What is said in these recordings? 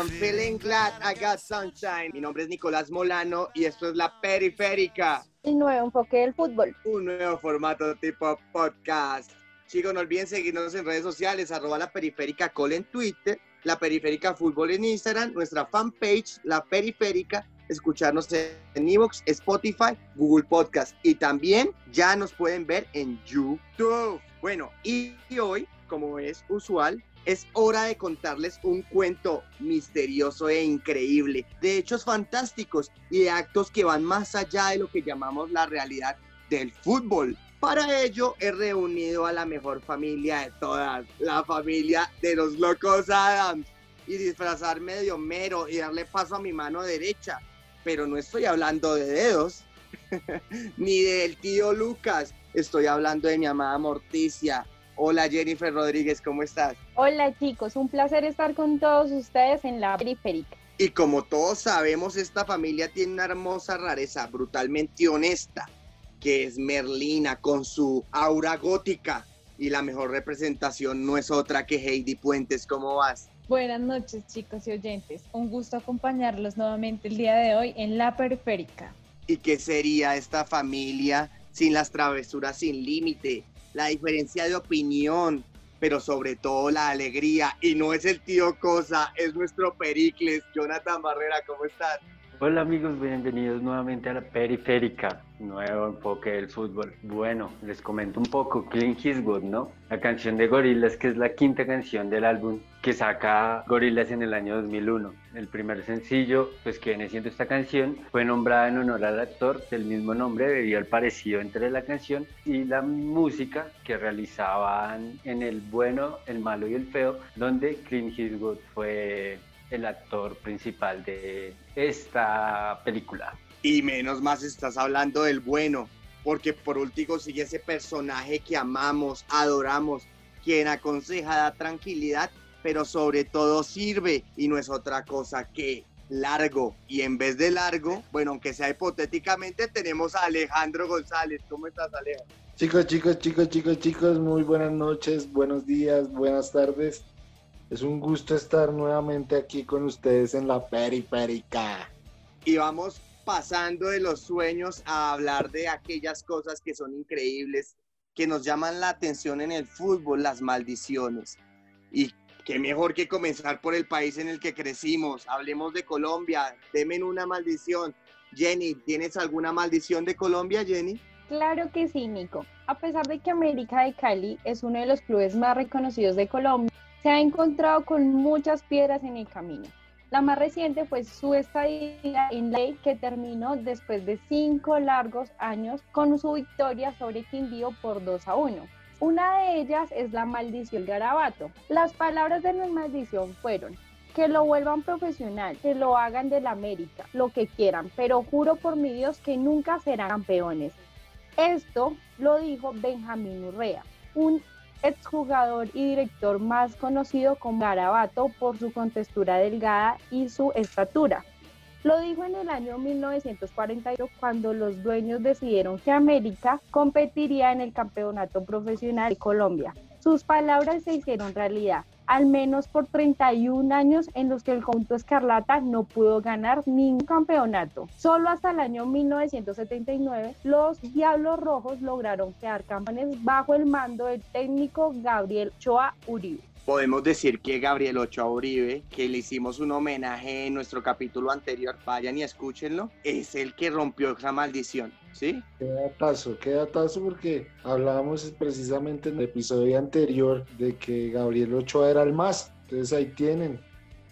I'm feeling glad I got sunshine. Mi nombre es Nicolás Molano y esto es La Periférica, El nuevo enfoque del fútbol. un nuevo formato tipo podcast. Chicos, no olviden seguirnos en redes sociales, arroba La Periférica Col en Twitter, La Periférica Fútbol en Instagram, nuestra fanpage, La Periférica, escucharnos en Evox, Spotify, Google Podcast y también ya nos pueden ver en YouTube. Bueno, y hoy, como es usual, es hora de contarles un cuento misterioso e increíble, de hechos fantásticos y de actos que van más allá de lo que llamamos la realidad del fútbol. Para ello he reunido a la mejor familia de todas, la familia de los locos Adams, y disfrazarme de Homero y darle paso a mi mano derecha. Pero no estoy hablando de dedos, ni del tío Lucas, estoy hablando de mi amada Morticia. Hola Jennifer Rodríguez, ¿cómo estás? Hola chicos, un placer estar con todos ustedes en la periférica. Y como todos sabemos, esta familia tiene una hermosa rareza, brutalmente honesta, que es Merlina, con su aura gótica. Y la mejor representación no es otra que Heidi Puentes. ¿Cómo vas? Buenas noches chicos y oyentes, un gusto acompañarlos nuevamente el día de hoy en La Periférica. ¿Y qué sería esta familia sin las travesuras sin límite? La diferencia de opinión, pero sobre todo la alegría. Y no es el tío Cosa, es nuestro Pericles. Jonathan Barrera, ¿cómo estás? Hola amigos, bienvenidos nuevamente a la periférica, nuevo enfoque del fútbol. Bueno, les comento un poco, Clint Eastwood, ¿no? La canción de Gorillaz, que es la quinta canción del álbum que saca Gorillaz en el año 2001. El primer sencillo, pues que viene siendo esta canción, fue nombrada en honor al actor del mismo nombre debido al parecido entre la canción y la música que realizaban en El Bueno, El Malo y El Feo, donde Clint Eastwood fue el actor principal de esta película. Y menos más estás hablando del bueno, porque por último sigue ese personaje que amamos, adoramos, quien aconseja, da tranquilidad, pero sobre todo sirve y no es otra cosa que largo. Y en vez de largo, bueno, aunque sea hipotéticamente, tenemos a Alejandro González. ¿Cómo estás, Alejandro? Chicos, chicos, chicos, chicos, chicos, muy buenas noches, buenos días, buenas tardes. Es un gusto estar nuevamente aquí con ustedes en la periférica. Y vamos pasando de los sueños a hablar de aquellas cosas que son increíbles, que nos llaman la atención en el fútbol, las maldiciones. Y qué mejor que comenzar por el país en el que crecimos. Hablemos de Colombia. Demen una maldición. Jenny, ¿tienes alguna maldición de Colombia, Jenny? Claro que sí, Nico. A pesar de que América de Cali es uno de los clubes más reconocidos de Colombia, se ha encontrado con muchas piedras en el camino. La más reciente fue su estadía en la ley que terminó después de cinco largos años con su victoria sobre Quindío por 2 a 1. Una de ellas es la maldición garabato. Las palabras de la maldición fueron que lo vuelvan profesional, que lo hagan del América, lo que quieran, pero juro por mi Dios que nunca serán campeones. Esto lo dijo Benjamín Urrea, un exjugador y director más conocido como Garabato por su contextura delgada y su estatura. Lo dijo en el año 1942 cuando los dueños decidieron que América competiría en el campeonato profesional de Colombia. Sus palabras se hicieron realidad, al menos por 31 años en los que el conjunto Escarlata no pudo ganar ningún campeonato. Solo hasta el año 1979 los Diablos Rojos lograron quedar campeones bajo el mando del técnico Gabriel Choa Uribe. Podemos decir que Gabriel Ochoa Uribe, que le hicimos un homenaje en nuestro capítulo anterior, vayan y escúchenlo, es el que rompió esa maldición, ¿sí? Qué datazo, qué datazo porque hablábamos precisamente en el episodio anterior de que Gabriel Ochoa era el más. Entonces ahí tienen,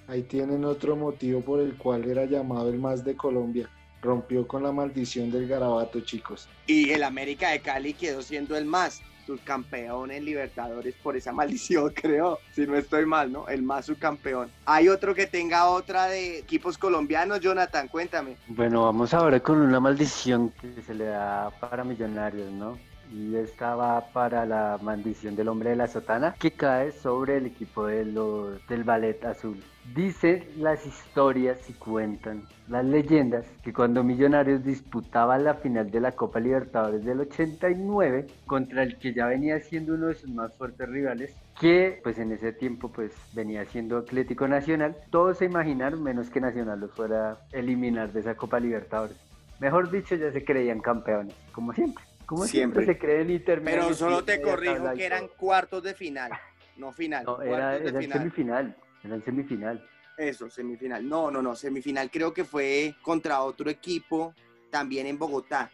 ahí tienen otro motivo por el cual era llamado el más de Colombia. Rompió con la maldición del garabato, chicos. Y el América de Cali quedó siendo el más subcampeón en Libertadores por esa maldición, creo, si no estoy mal, ¿no? El más subcampeón. ¿Hay otro que tenga otra de equipos colombianos, Jonathan? Cuéntame. Bueno, vamos ahora con una maldición que se le da para millonarios, ¿no? Y estaba para la maldición del hombre de la sotana que cae sobre el equipo de los, del ballet azul. Dicen las historias y cuentan las leyendas que cuando Millonarios disputaba la final de la Copa Libertadores del 89 contra el que ya venía siendo uno de sus más fuertes rivales, que pues en ese tiempo pues venía siendo Atlético Nacional, todos se imaginaron menos que Nacional los fuera a eliminar de esa Copa Libertadores. Mejor dicho, ya se creían campeones, como siempre. Como siempre, se creen intermedios. Pero solo te corrijo que eran cuartos de final, no final. No, era, era semifinal. Era el semifinal. Eso, semifinal. No, no, no, semifinal creo que fue contra otro equipo, también en Bogotá.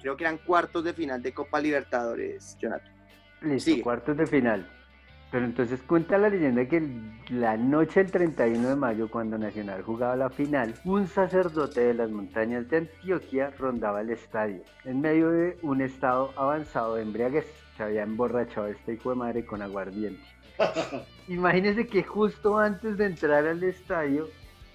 Creo que eran cuartos de final de Copa Libertadores, Jonathan. Listo, cuartos de final. Pero entonces cuenta la leyenda que la noche del 31 de mayo, cuando Nacional jugaba la final, un sacerdote de las montañas de Antioquia rondaba el estadio, en medio de un estado avanzado de embriaguez. Se había emborrachado este hijo de madre con aguardiente. Imagínense que justo antes de entrar al estadio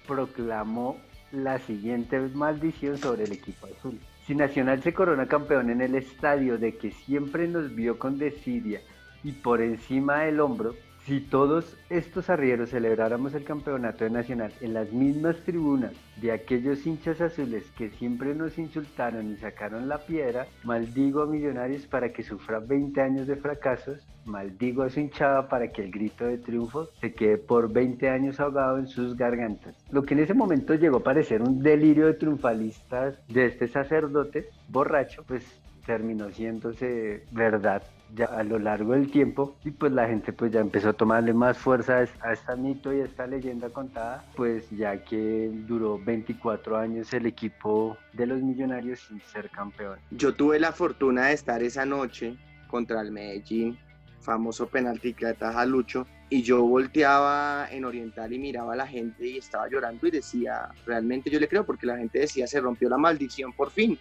proclamó la siguiente maldición sobre el equipo azul. Si Nacional se corona campeón en el estadio de que siempre nos vio con desidia y por encima del hombro, si todos estos arrieros celebráramos el campeonato de Nacional en las mismas tribunas de aquellos hinchas azules que siempre nos insultaron y sacaron la piedra, maldigo a Millonarios para que sufra 20 años de fracasos, maldigo a su hinchada para que el grito de triunfo se quede por 20 años ahogado en sus gargantas. Lo que en ese momento llegó a parecer un delirio de triunfalistas de este sacerdote borracho, pues terminó siéndose verdad ya a lo largo del tiempo y pues la gente pues ya empezó a tomarle más fuerza a esta mito y a esta leyenda contada pues ya que duró 24 años el equipo de los millonarios sin ser campeón. Yo tuve la fortuna de estar esa noche contra el Medellín, famoso penalti que ataja Lucho y yo volteaba en Oriental y miraba a la gente y estaba llorando y decía, realmente yo le creo porque la gente decía se rompió la maldición por fin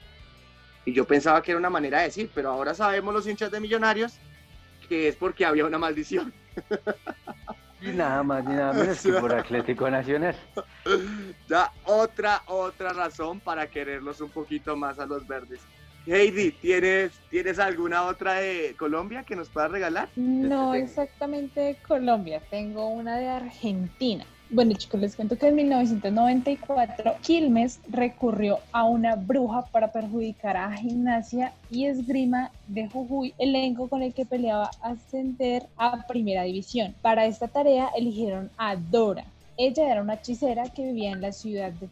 y yo pensaba que era una manera de decir, pero ahora sabemos los hinchas de Millonarios que es porque había una maldición. Y nada más ni nada menos que por Atlético Nacional. Ya otra, otra razón para quererlos un poquito más a los verdes. Heidi, ¿tienes, ¿tienes alguna otra de Colombia que nos puedas regalar? No exactamente de Colombia, tengo una de Argentina. Bueno chicos, les cuento que en 1994 Quilmes recurrió a una bruja para perjudicar a Gimnasia y Esgrima de Jujuy, elenco con el que peleaba ascender a Primera División. Para esta tarea eligieron a Dora. Ella era una hechicera que vivía en la ciudad de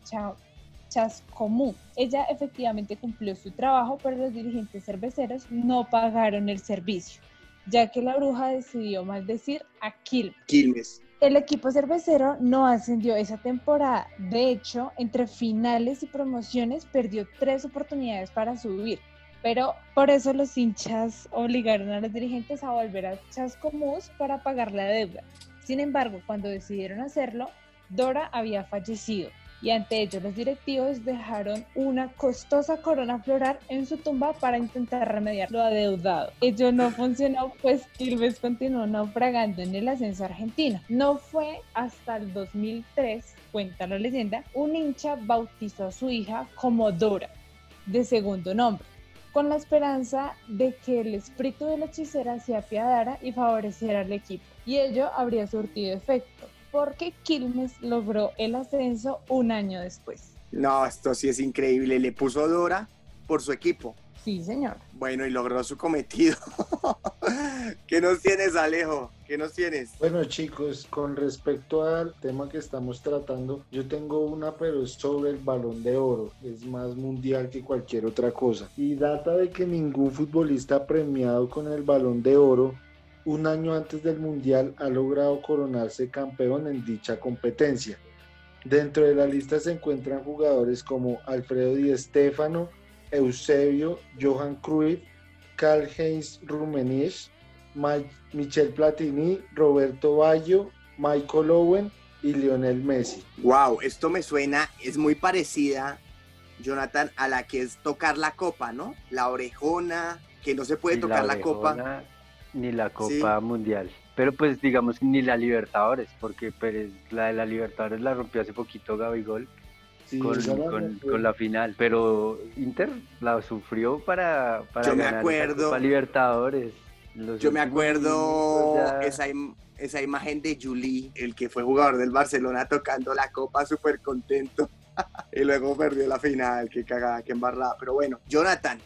Chascomú. Ella efectivamente cumplió su trabajo, pero los dirigentes cerveceros no pagaron el servicio, ya que la bruja decidió maldecir a Quilmes. Quilmes. El equipo cervecero no ascendió esa temporada. De hecho, entre finales y promociones perdió tres oportunidades para subir. Pero por eso los hinchas obligaron a los dirigentes a volver a Chascomús para pagar la deuda. Sin embargo, cuando decidieron hacerlo, Dora había fallecido y ante ello los directivos dejaron una costosa corona floral en su tumba para intentar remediar lo adeudado. Ello no funcionó, pues Quilmes continuó naufragando en el ascenso argentino. No fue hasta el 2003, cuenta la leyenda, un hincha bautizó a su hija como Dora, de segundo nombre con la esperanza de que el espíritu de la hechicera se apiadara y favoreciera al equipo, y ello habría surtido efecto porque Quilmes logró el ascenso un año después. No, esto sí es increíble. Le puso Dora por su equipo. Sí, señor. Bueno, y logró su cometido. ¿Qué nos tienes, Alejo? ¿Qué nos tienes? Bueno, chicos, con respecto al tema que estamos tratando, yo tengo una, pero es sobre el balón de oro. Es más mundial que cualquier otra cosa. Y data de que ningún futbolista premiado con el balón de oro un año antes del Mundial ha logrado coronarse campeón en dicha competencia. Dentro de la lista se encuentran jugadores como Alfredo Di Stefano, Eusebio, Johan Cruyff, Karl-Heinz Rummenigge, Michel Platini, Roberto Baggio, Michael Owen y Lionel Messi. Wow, esto me suena, es muy parecida, Jonathan, a la que es tocar la copa, ¿no? La orejona, que no se puede tocar la, copa ni la Copa Mundial. Pero pues digamos ni la Libertadores, porque pues, la de la Libertadores la rompió hace poquito Gabigol Sí, con, la con- con la final, pero Inter la sufrió para, para Yo me ganar esa acuerdo. Copa Libertadores. Los Yo me acuerdo ya- esa, im- esa imagen de Juli, el que fue jugador del Barcelona tocando la copa súper contento. y luego perdió la final, qué cagada, qué embarrada. Pero bueno, Jonathan,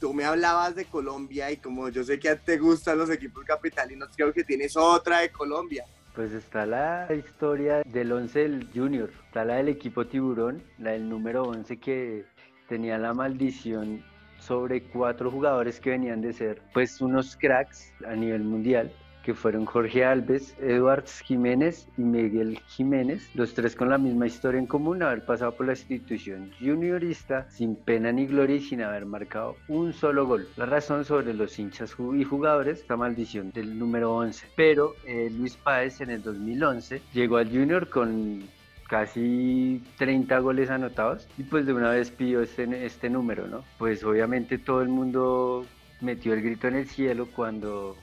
tú me hablabas de Colombia y como yo sé que te gustan los equipos capitalinos, creo que tienes otra de Colombia. Pues está la historia del 11 del Junior, está la del equipo Tiburón, la del número 11 que tenía la maldición sobre cuatro jugadores que venían de ser pues unos cracks a nivel mundial, que fueron Jorge Alves, Edwards Jiménez y Miguel Jiménez, los tres con la misma historia en común, haber pasado por la institución juniorista sin pena ni gloria y sin haber marcado un solo gol. La razón sobre los hinchas y jugadores, esta maldición del número 11. Pero eh, Luis Páez en el 2011 llegó al Junior con casi 30 goles anotados y pues de una vez pidió este, este número, ¿no? Pues obviamente todo el mundo metió el grito en el cielo cuando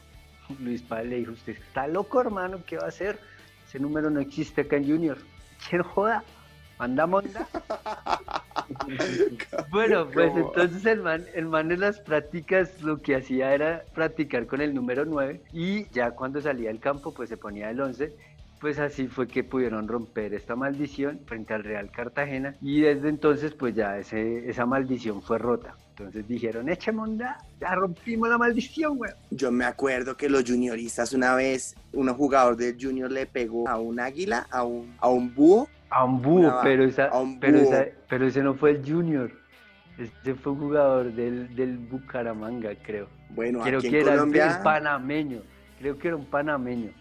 Luis Páez le dijo, usted está loco hermano, ¿qué va a hacer? Ese número no existe acá en Junior. ¿Quién joda? Manda monda. Bueno, pues ¿Cómo? entonces el man, el man en las prácticas lo que hacía era practicar con el número 9 y ya cuando salía del campo pues se ponía el 11. Pues así fue que pudieron romper esta maldición frente al Real Cartagena y desde entonces pues ya ese, esa maldición fue rota. Entonces dijeron, eche monda, ya rompimos la maldición, güey. Yo me acuerdo que los junioristas una vez, un jugador del junior le pegó a un águila, a un, a un búho. A un búho, Una- pero, esa, un pero, búho. esa- pero ese no fue el Junior. Ese fue un jugador del, del Bucaramanga, creo. Bueno, Creo aquí que en era Colombia, el panameño. Creo que era un panameño.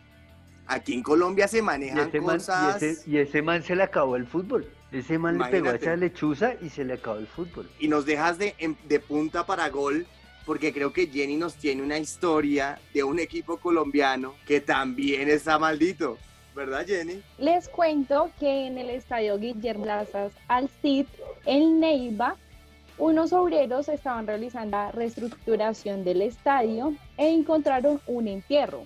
aquí en Colombia se Y manejan man, cosas. y, ese, y ese man se le acabó el fútbol. Ese man le pegó a Imagínate. esa lechuza y se le acabó el fútbol. y nos dejas de, em- de punta para gol, porque creo que Jenny nos tiene una historia de un equipo colombiano que también está maldito, ¿verdad Jenny? Les cuento que en el estadio Guillermo Plazas al Cid, en Neiva, unos obreros estaban realizando la reestructuración del estadio e encontraron un entierro,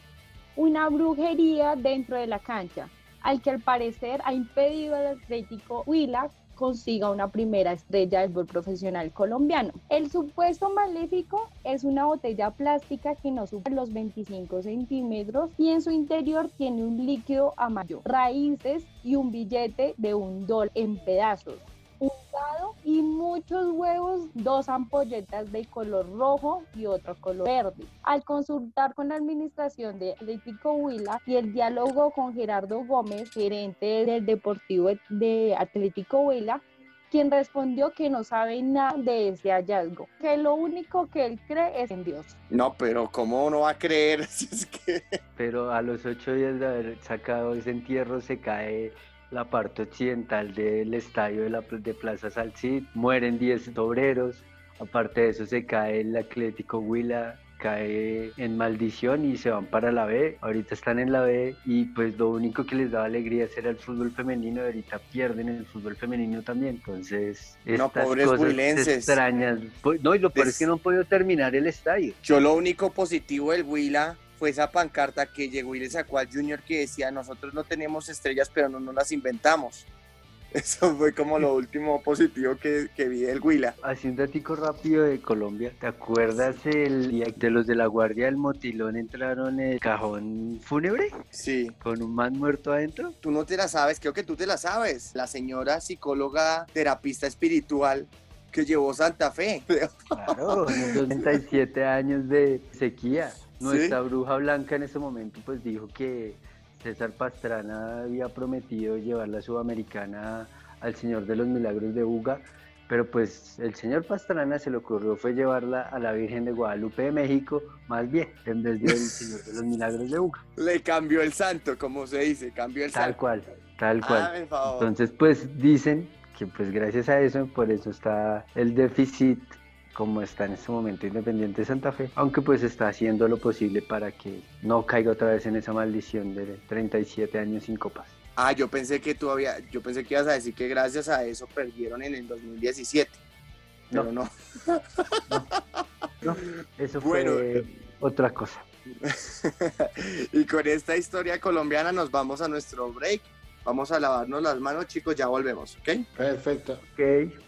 una brujería dentro de la cancha, al que al parecer ha impedido al Atlético Huila consiga una primera estrella del fútbol profesional colombiano. El supuesto maléfico es una botella plástica que no supera los 25 centímetros y en su interior tiene un líquido amarillo, raíces y un billete de un dólar en pedazos. Un dado y muchos huevos, dos ampolletas de color rojo y otro color verde. Al consultar con la administración de Atlético Huila y el diálogo con Gerardo Gómez, gerente del Deportivo de Atlético Huila, quien respondió que no sabe nada de ese hallazgo, que lo único que él cree es en Dios. No, pero ¿cómo no va a creer? Si es que... Pero a los ocho días de haber sacado ese entierro se cae la parte occidental del estadio de, la, de Plaza Salcid, mueren 10 obreros, aparte de eso se cae el Atlético Huila, cae en maldición y se van para la B, ahorita están en la B y pues lo único que les daba alegría era el fútbol femenino y ahorita pierden el fútbol femenino también, entonces No, estas pobres cosas extrañas, Pues, no y lo peor es que no han podido terminar el estadio. Yo lo único positivo del Huila fue esa pancarta que llegó y le sacó al Junior que decía, nosotros no tenemos estrellas, pero no nos las inventamos. Eso fue como lo último positivo que, que vi del Huila. Así un datico rápido de Colombia. ¿Te acuerdas el día de los de la Guardia del Motilón entraron en el cajón fúnebre Sí, con un man muerto adentro? tú no te la sabes, creo que tú te la sabes. La señora psicóloga terapista espiritual que llevó Santa Fe. Claro, 37 años de sequía. Nuestra bruja blanca en ese momento pues dijo que César Pastrana había prometido llevar la sudamericana al Señor de los Milagros de Uga, pero pues el señor Pastrana se le ocurrió fue llevarla a la Virgen de Guadalupe de México, más bien, en vez del Señor de los Milagros de Uga. Le cambió el santo, como se dice, cambió el Tal santo. cual, tal cual. Ah. Entonces, pues dicen que pues gracias a eso, por eso está el déficit como está en este momento Independiente Santa Fe, aunque pues está haciendo lo posible para que no caiga otra vez en esa maldición de 37 años sin copas. Ah, yo pensé que tú había, yo pensé que ibas a decir que gracias a eso perdieron en el 2017. Pero No. no. No, eso Bueno, fue otra cosa. y con esta historia colombiana nos vamos a nuestro break. Vamos a lavarnos las manos, chicos, ya volvemos, ¿ok? Perfecto. Ok.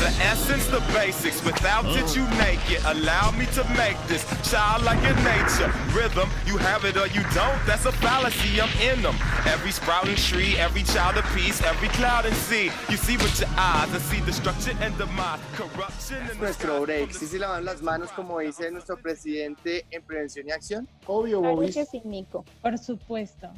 The essence, the basics. Without it, you naked. Allow me to make this childlike in nature. Rhythm, you have it or you don't. That's a fallacy. I'm in them. Every sprouting tree, every child of peace, every cloud and sea. You see with your eyes and see destruction and demise, corruption and Nuestro break. ¿Sí se lavan las manos como dice nuestro presidente en Prevención y Acción? Obvio, Claro Bobis. que sí, Nico. Por supuesto.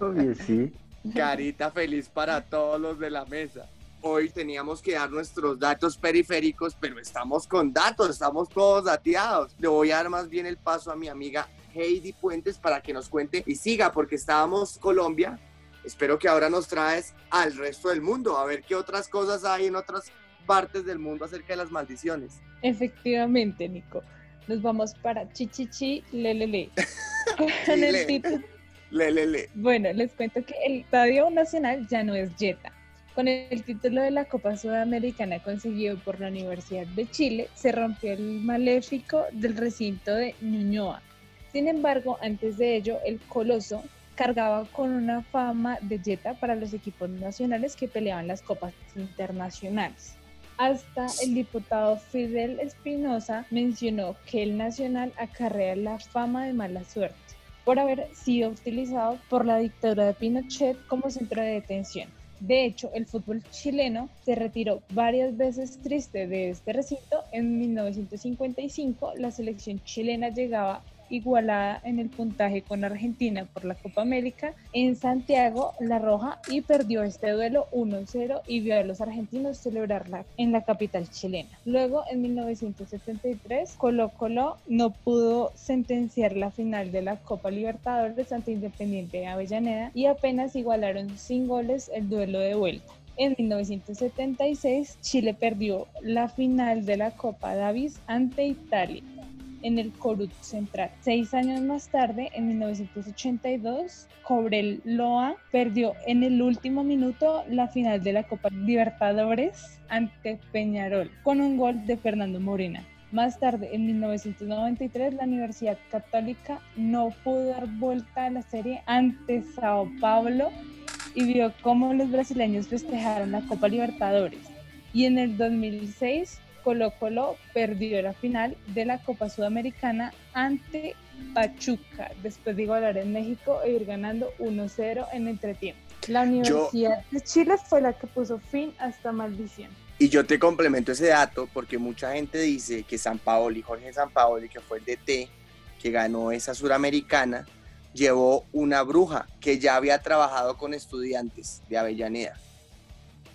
Obvio, sí. Carita feliz para todos los de la mesa. Hoy teníamos que dar nuestros datos periféricos, pero estamos con datos, estamos todos dateados. Le voy a dar más bien el paso a mi amiga Heidi Puentes para que nos cuente y siga, porque estábamos Colombia. Espero que ahora nos traes al resto del mundo, a ver qué otras cosas hay en otras partes del mundo acerca de las maldiciones. Efectivamente, Nico. Nos vamos para Chichichi Lelele. Con Chile. el título Le, le, le. Bueno, les cuento que el Estadio Nacional ya no es Jetta. Con el título de la Copa Sudamericana conseguido por la Universidad de Chile, se rompió el maléfico del recinto de Ñuñoa. Sin embargo, antes de ello, el Coloso cargaba con una fama de Jetta para los equipos nacionales que peleaban las copas internacionales. Hasta el diputado Fidel Espinosa mencionó que el Nacional acarrea la fama de mala suerte por haber sido utilizado por la dictadura de Pinochet como centro de detención. De hecho, el fútbol chileno se retiró varias veces triste de este recinto. En 1955, la selección chilena llegaba igualada en el puntaje con Argentina por la Copa América en Santiago, La Roja, y perdió este duelo 1-0 y vio a los argentinos celebrarla en la capital chilena. Luego, en 1973, Colo Colo no pudo sentenciar la final de la Copa Libertadores ante Independiente de Avellaneda y apenas igualaron sin goles el duelo de vuelta. En 1976, Chile perdió la final de la Copa Davis ante Italia en el Corut Central. Seis años más tarde, en 1982, Cobreloa perdió en el último minuto la final de la Copa Libertadores ante Peñarol con un gol de Fernando Morena. Más tarde, en 1993, la Universidad Católica no pudo dar vuelta a la serie ante Sao Paulo y vio cómo los brasileños festejaron la Copa Libertadores. Y en el 2006, Colo Colo perdió la final de la Copa Sudamericana ante Pachuca, después de igualar en México e ir ganando 1-0 en entretiempo. La Universidad de Chile fue la que puso fin a esta maldición. Y yo te complemento ese dato porque mucha gente dice que San Paoli, Jorge San Paoli, que fue el DT que ganó esa suramericana, llevó una bruja que ya había trabajado con estudiantes de Avellaneda.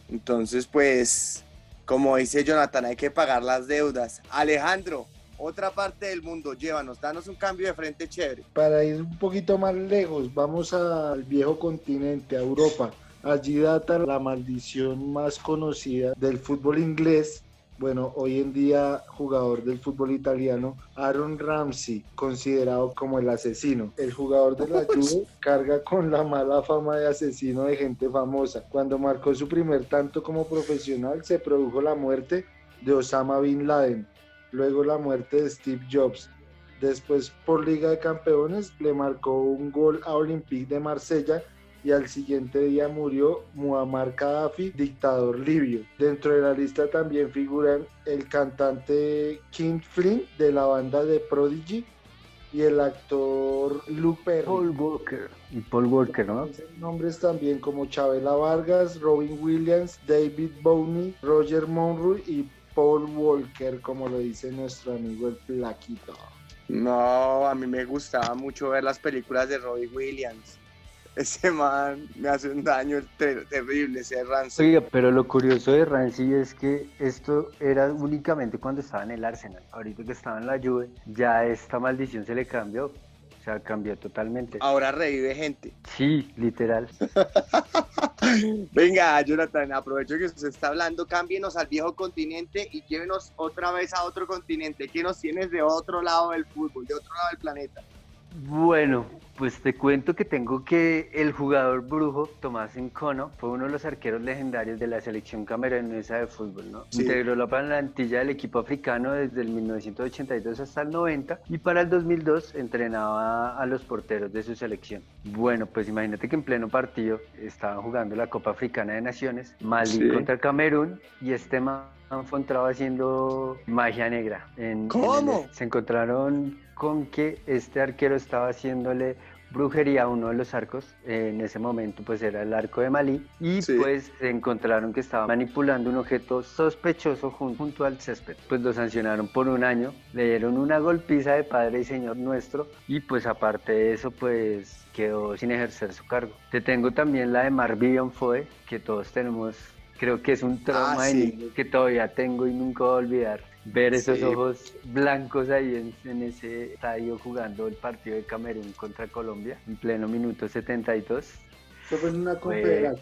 Entonces, pues, como dice Jonathan, hay que pagar las deudas. Alejandro, otra parte del mundo, llévanos, danos un cambio de frente chévere. Para ir un poquito más lejos, vamos al viejo continente, a Europa. Allí data la maldición más conocida del fútbol inglés. Bueno, hoy en día jugador del fútbol italiano, Aaron Ramsey, considerado como el asesino. El jugador de la Juve carga con la mala fama de asesino de gente famosa. Cuando marcó su primer tanto como profesional, se produjo la muerte de Osama Bin Laden, luego la muerte de Steve Jobs. Después, por Liga de Campeones, le marcó un gol a Olympique de Marsella y al siguiente día murió Muammar Gaddafi, dictador libio. Dentro de la lista también figuran el cantante King Flynn de la banda de Prodigy y el actor Luke Perry. Paul Walker. Y Paul Walker, ¿no? Nombres también como Chabela Vargas, Robin Williams, David Bowie, Roger Monroe y Paul Walker, como lo dice nuestro amigo el Plaquito. No, a mí me gustaba mucho ver las películas de Robbie Williams. Ese man me hace un daño ter- terrible, ese Ransom. Oiga, pero lo curioso de Rancy es que esto era únicamente cuando estaba en el Arsenal. Ahorita que estaba en la Juve, ya esta maldición se le cambió. O sea, cambió totalmente. Ahora revive gente. Sí, literal. Venga, Jonathan, aprovecho que usted está hablando, cámbienos al viejo continente y llévenos otra vez a otro continente. ¿Qué nos tienes de otro lado del fútbol, de otro lado del planeta? Bueno, Pues te cuento que tengo que el jugador brujo Tomás Encono fue uno de los arqueros legendarios de la selección camerunesa de fútbol, ¿no? Sí. Integró la plantilla del equipo africano desde el 1982 hasta el 90 y para el 2002 entrenaba a los porteros de su selección. Bueno, pues imagínate que en pleno partido estaban jugando la Copa Africana de Naciones, Mali Sí. contra Camerún y este man fue haciendo magia negra. En- en el- ¿Cómo? se encontraron con que este arquero estaba haciéndole brujería a uno de los arcos, eh, en ese momento pues era el arco de Malí, y Sí. pues se encontraron que estaba manipulando un objeto sospechoso jun- junto al césped. Pues lo sancionaron por un año, le dieron una golpiza de Padre y Señor nuestro, y pues aparte de eso pues quedó sin ejercer su cargo. Te tengo también la de Marvion Foe, que todos tenemos, creo que es un trauma de sí. niño que todavía tengo y nunca voy a olvidar. Ver esos Sí. ojos blancos ahí en, en ese estadio jugando el partido de Camerún contra Colombia en pleno minuto 72. Eso fue en una Fue-.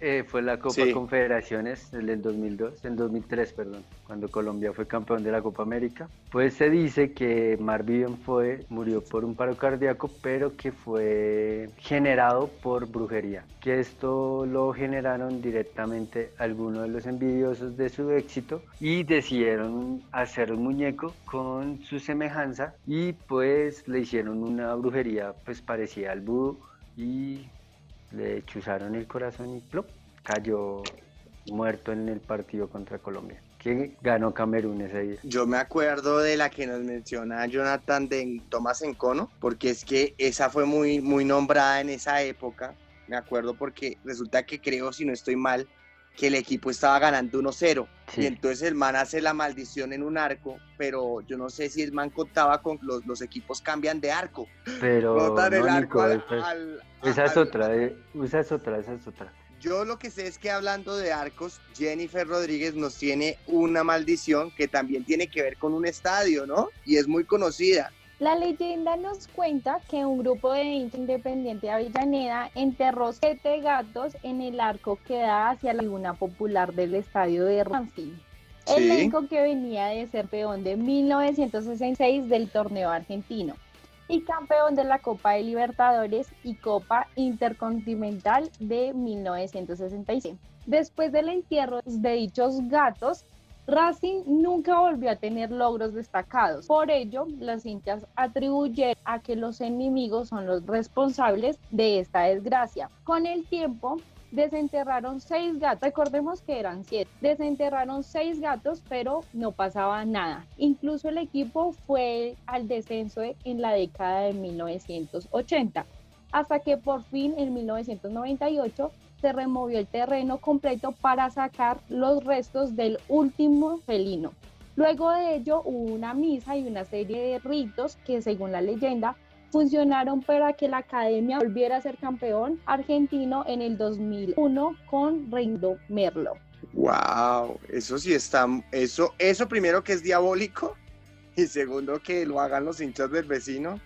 Eh, fue la Copa Sí. Confederaciones el del 2002, en 2003, perdón, cuando Colombia fue campeón de la Copa América. Pues se dice que Marvion fue, murió por un paro cardíaco, pero que fue generado por brujería. Que esto lo generaron directamente algunos de los envidiosos de su éxito y decidieron hacer un muñeco con su semejanza y pues le hicieron una brujería pues parecida al vudú y le chuzaron el corazón y plop, cayó muerto en el partido contra Colombia, que ganó Camerún ese día. Yo me acuerdo de la que nos menciona Jonathan de Tomás Encono, porque es que esa fue muy, muy nombrada en esa época. Me acuerdo porque resulta que creo, si no estoy mal, que el equipo estaba ganando 1-0. Sí. Y entonces el man hace la maldición en un arco, pero yo no sé si el man contaba con los, los equipos cambian de arco. Pero el no, arco Nico, al- esa, al- es otra, eh, esa es otra, esa es otra. Yo lo que sé es que hablando de arcos, Jennifer Rodríguez nos tiene una maldición que también tiene que ver con un estadio, ¿no? Y es muy conocida. La leyenda nos cuenta que un grupo de independiente de Avellaneda enterró siete gatos en el arco que da hacia la laguna popular del estadio de Ramsey. Sí. Elenco que venía de ser peón de 1966 del torneo argentino y campeón de la Copa de Libertadores y Copa Intercontinental de 1966. Después del entierro de dichos gatos, Racing nunca volvió a tener logros destacados. Por ello, los hinchas atribuyeron a que los enemigos son los responsables de esta desgracia. Con el tiempo, desenterraron seis gatos. Recordemos que eran siete. Desenterraron seis gatos, pero no pasaba nada. Incluso el equipo fue al descenso en la década de 1980, hasta que por fin en 1998 se removió el terreno completo para sacar los restos del último felino. Luego de ello hubo una misa y una serie de ritos que según la leyenda funcionaron para que la academia volviera a ser campeón argentino en el 2001 con Reindo Merlo. Wow, eso sí está, eso, eso primero que es diabólico y segundo que lo hagan los hinchas del vecino,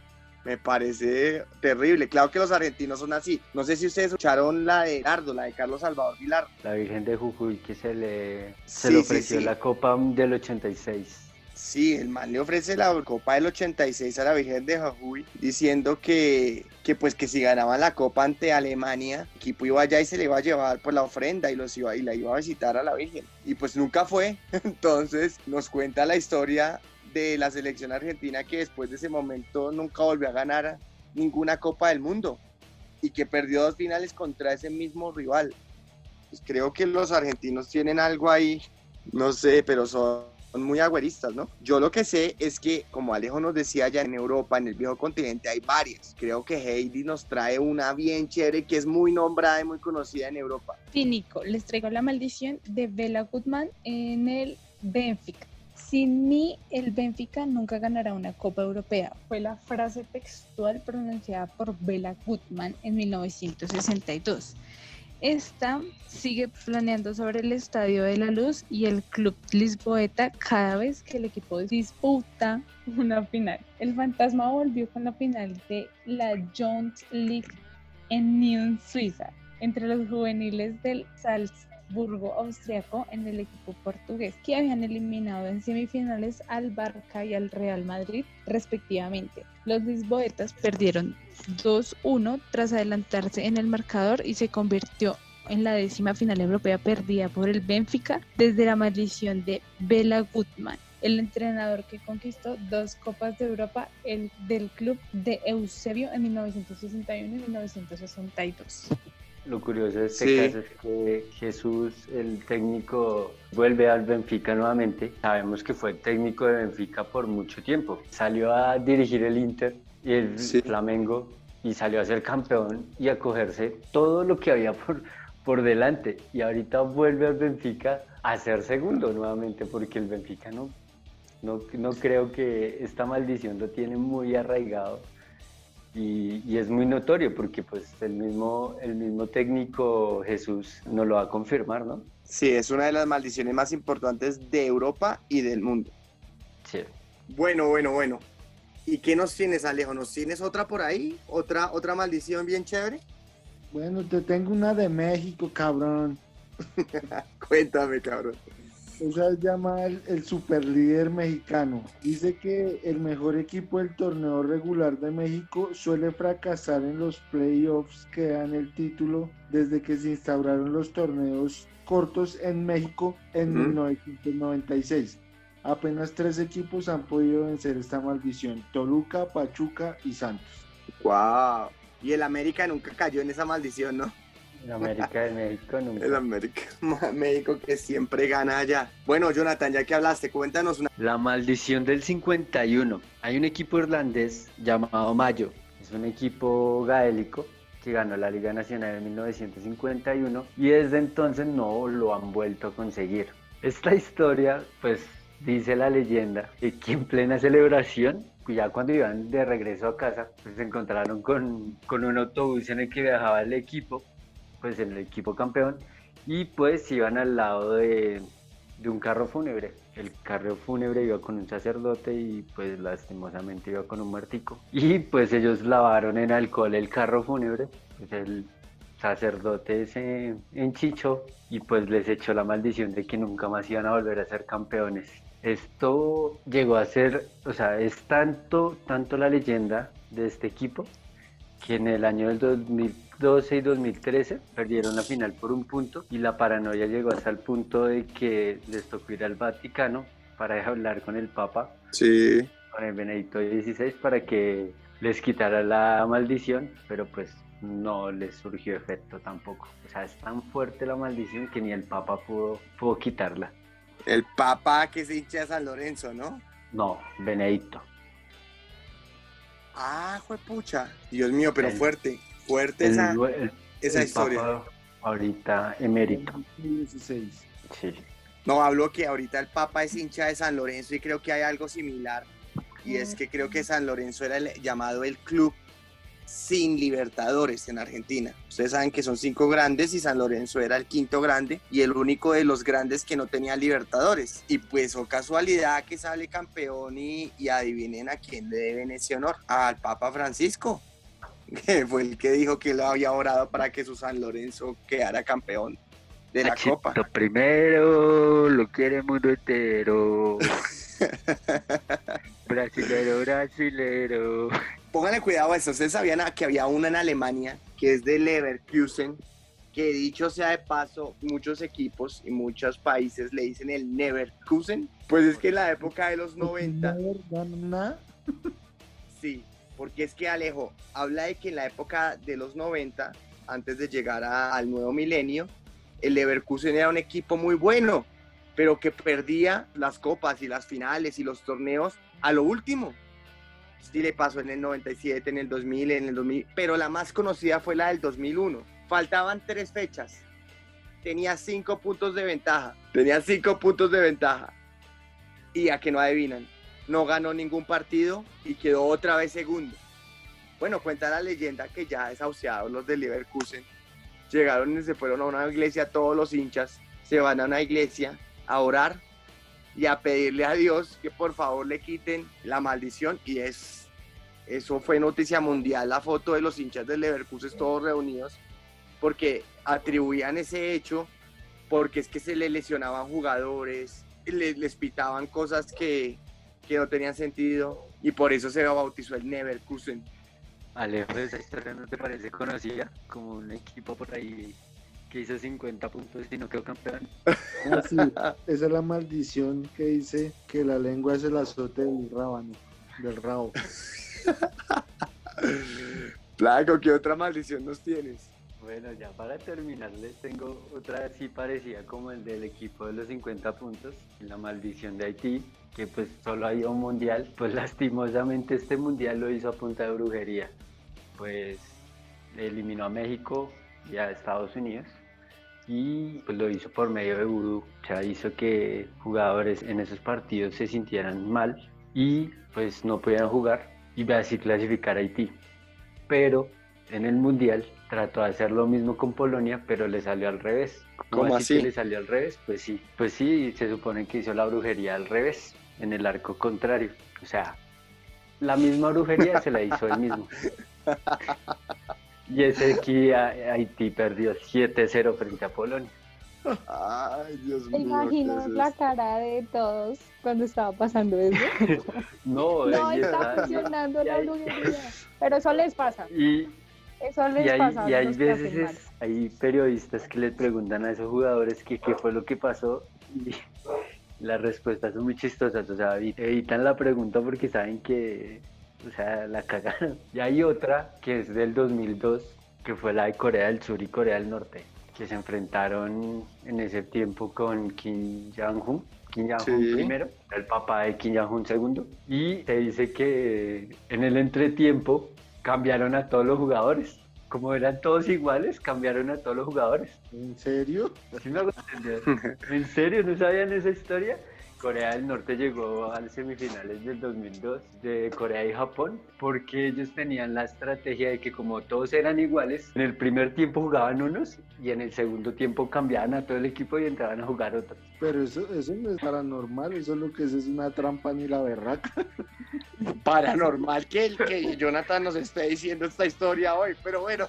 me parece terrible. Claro que los argentinos son así. No sé si ustedes escucharon la de Lardo, la de Carlos Salvador Vilar. La Virgen de Jujuy que se le, se Sí, le ofreció sí. la Copa del 86. Sí, el man le ofrece la Copa del 86 a la Virgen de Jujuy diciendo que, que pues que si ganaban la Copa ante Alemania, el equipo iba allá y se le iba a llevar pues la ofrenda y los iba y la iba a visitar a la Virgen. Y pues nunca fue. Entonces nos cuenta la historia de la selección argentina que después de ese momento nunca volvió a ganar ninguna Copa del Mundo y que perdió dos finales contra ese mismo rival. Pues creo que los argentinos tienen algo ahí, no sé, pero son muy agüeristas, ¿no? Yo lo que sé es que, como Alejo nos decía, ya en Europa, en el viejo continente, hay varias. Creo que Heidi nos trae una bien chévere que es muy nombrada y muy conocida en Europa. Sí, Nico, les traigo la maldición de Bela Goodman en el Benfica. Sin mí, el Benfica nunca ganará una Copa Europea. Fue la frase textual pronunciada por Bela Goodman en 1962. Esta sigue planeando sobre el Estadio de la Luz y el Club Lisboeta cada vez que el equipo disputa una final. El fantasma volvió con la final de la Jones League en Nyon, Suiza, entre los juveniles del Salzburgo austriaco en el equipo portugués, que habían eliminado en semifinales al Barca y al Real Madrid respectivamente. Los lisboetas perdieron 2-1 tras adelantarse en el marcador y se convirtió en la décima final europea perdida por el Benfica desde la maldición de Bela Gutmann, el entrenador que conquistó dos Copas de Europa el, del club de Eusebio en 1961 y 1962. Lo curioso de este Sí. caso es que Jesús, el técnico, vuelve al Benfica nuevamente. Sabemos que fue técnico de Benfica por mucho tiempo. Salió a dirigir el Inter y el Sí. Flamengo y salió a ser campeón y a cogerse todo lo que había por, por delante. Y ahorita vuelve al Benfica a ser segundo nuevamente porque el Benfica no, no, no creo que esta maldición lo tiene muy arraigado y, y es muy notorio porque pues el mismo, el mismo técnico Jesús nos lo va a confirmar, ¿no? Sí, es una de las maldiciones más importantes de Europa y del mundo. Sí. Bueno, bueno, bueno. ¿Y qué nos tienes, Alejo? ¿Nos tienes otra por ahí? ¿Otra, otra maldición bien chévere? Bueno, te tengo una de México, cabrón. Cuéntame, cabrón. Esa es llamada el, el superlíder mexicano. Dice que el mejor equipo del torneo regular de México suele fracasar en los playoffs que dan el título desde que se instauraron los torneos cortos en México en Ujú. 1996. Apenas tres equipos han podido vencer esta maldición, Toluca, Pachuca y Santos. Wow. Y el América nunca cayó en esa maldición, ¿no? En América de México nunca. El América, México que siempre gana allá. Bueno, Jonathan, ya que hablaste, cuéntanos una. La maldición del 51. Hay un equipo irlandés llamado Mayo. Es un equipo gaélico que ganó la Liga Nacional en 1951 y desde entonces no lo han vuelto a conseguir. Esta historia, pues dice la leyenda, de que en plena celebración, ya cuando iban de regreso a casa, pues se encontraron con, con un autobús en el que viajaba el equipo, pues el equipo campeón, y pues iban al lado de, de un carro fúnebre. El carro fúnebre iba con un sacerdote y pues lastimosamente iba con un muertico. Y pues ellos lavaron en alcohol el carro fúnebre. Pues el sacerdote se enchichó y pues les echó la maldición de que nunca más iban a volver a ser campeones. Esto llegó a ser, o sea, es tanto, tanto la leyenda de este equipo que en el año del 2012 y 2013 perdieron la final por un punto y la paranoia llegó hasta el punto de que les tocó ir al Vaticano para hablar con el Papa, Sí. con el Benedicto XVI, para que les quitara la maldición, pero pues no les surgió efecto tampoco. O sea, es tan fuerte la maldición que ni el Papa pudo, pudo quitarla. El Papa que se hincha de San Lorenzo, ¿no? No, Benedicto. Ah, pucha. Dios mío, pero El- fuerte. Fuerte El, esa, el- esa el historia. Papa ahorita emérito. 16. Sí. No, hablo que ahorita el Papa es hincha de San Lorenzo y creo que hay algo similar. Y es que creo que San Lorenzo era el, llamado el club sin Libertadores en Argentina. Ustedes saben que son cinco grandes y San Lorenzo era el quinto grande y el único de los grandes que no tenía Libertadores. Y pues, o casualidad que sale campeón y, y adivinen a quién le deben ese honor. Al Papa Francisco, que fue el que dijo que lo había orado para que su San Lorenzo quedara campeón de la Copa. Lo primero lo quiere el mundo entero. brasilero, brasilero. Pónganle cuidado a eso. Ustedes sabían que había una en Alemania que es de Leverkusen, que dicho sea de paso, muchos equipos y muchos países le dicen el Neverkusen. Pues es que en la época de los 90, No, no, no. sí, porque es que Alejo habla de que en la época de los 90, antes de llegar a- al nuevo milenio, el Leverkusen era un equipo muy bueno, pero que perdía las copas y las finales y los torneos a lo último. Sí le pasó en el 97, en el 2000, en el 2000, pero la más conocida fue la del 2001. Faltaban tres fechas. Tenía cinco puntos de ventaja. Tenía cinco puntos de ventaja. Y a que no adivinan, no ganó ningún partido y quedó otra vez segundo. Bueno, cuenta la leyenda que ya desahuciados los de Leverkusen llegaron y se fueron a una iglesia, todos los hinchas se van a una iglesia a orar y a pedirle a Dios que por favor le quiten la maldición y es eso fue noticia mundial la foto de los hinchas del Leverkusen todos reunidos porque atribuían ese hecho porque es que se le lesionaban jugadores le- les pitaban cosas que que no tenían sentido y por eso se bautizó el Neverkusen. Alejo, esa historia no te parece conocida como un equipo por ahí que hizo 50 puntos y no quedó campeón. Ah, sí, esa es la maldición que dice que la lengua es el azote del rábano, del rabo. Placo, ¿qué otra maldición nos tienes? Bueno, ya para terminar les tengo otra así parecida como el del equipo de los 50 puntos, la maldición de Haití, que pues solo hay un mundial, pues lastimosamente este mundial lo hizo a punta de brujería, pues eliminó a México y a Estados Unidos y pues lo hizo por medio de vudú, o sea, hizo que jugadores en esos partidos se sintieran mal y pues no pudieran jugar y así clasificar a Haití. Pero en el mundial trató de hacer lo mismo con Polonia, pero le salió al revés. ¿Cómo así? que le salió al revés? Pues sí, pues sí, se supone que hizo la brujería al revés, en el arco contrario. O sea, la misma brujería se la hizo él mismo. Y ese aquí Haití perdió 7-0 frente a Polonia. Ay, Dios ¿Te mío. ¿qué imaginas es la cara de todos cuando estaba pasando eso? No, No está está. funcionando la brujería. Pero eso les pasa. Y, Eso les y hay, pasa. a y hay los que hacen veces es- hay periodistas que les preguntan a esos jugadores que qué fue lo que pasó y las respuestas son muy chistosas, o sea, evi- evitan la pregunta porque saben que, o sea, la cagaron. Y hay otra que es del 2002, que fue la de Corea del Sur y Corea del Norte, que se enfrentaron en ese tiempo con Kim Jong-un. Kim Jong-un Sí. primero, el papá de Kim Jong-un segundo, y se dice que en el entretiempo cambiaron a todos los jugadores. Como eran todos iguales, cambiaron a todos los jugadores. ¿En serio? ¿Sí me hago entender? ¿En serio no sabían esa historia? Corea del Norte llegó a las semifinales del 2002 de Corea y Japón porque ellos tenían la estrategia de que como todos eran iguales, en el primer tiempo jugaban unos y en el segundo tiempo cambiaban a todo el equipo y entraban a jugar otros. Pero eso, eso no es paranormal, eso lo que es es una trampa ni la berraca. Paranormal que, el, que Jonathan nos esté diciendo esta historia hoy, pero bueno.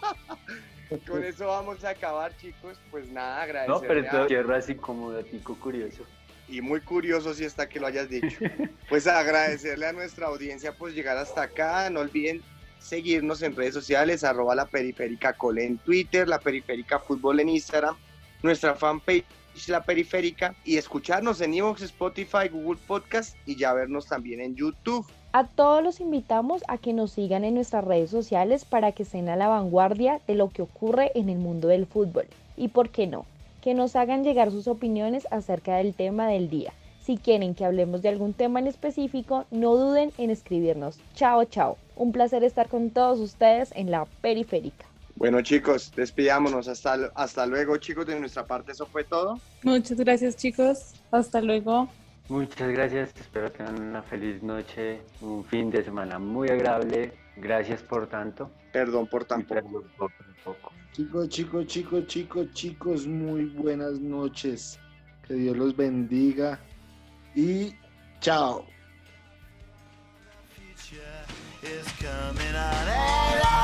Con eso vamos a acabar, chicos. Pues nada, No, agradecerle pero cierro así como datico curioso. Y muy curioso si está que lo hayas dicho. Pues agradecerle a nuestra audiencia por llegar hasta acá. No olviden seguirnos en redes sociales, arroba la periférica cole en Twitter, la periférica fútbol en Instagram, nuestra fanpage la periférica y escucharnos en Evox, Spotify, Google Podcast y ya vernos también en YouTube. A todos los invitamos a que nos sigan en nuestras redes sociales para que estén a la vanguardia de lo que ocurre en el mundo del fútbol. Y por qué no, que nos hagan llegar sus opiniones acerca del tema del día. Si quieren que hablemos de algún tema en específico, no duden en escribirnos. Chao, chao. Un placer estar con todos ustedes en la periférica. Bueno chicos, despidámonos. Hasta, hasta luego chicos, de nuestra parte eso fue todo. Muchas gracias chicos. Hasta luego. Muchas gracias, espero tengan una feliz noche, un fin de semana muy agradable. Gracias por tanto. Perdón por y tampoco. perdón por poco. Chicos, chicos, chicos, chicos, chicos, muy buenas noches. Que Dios los bendiga y chao.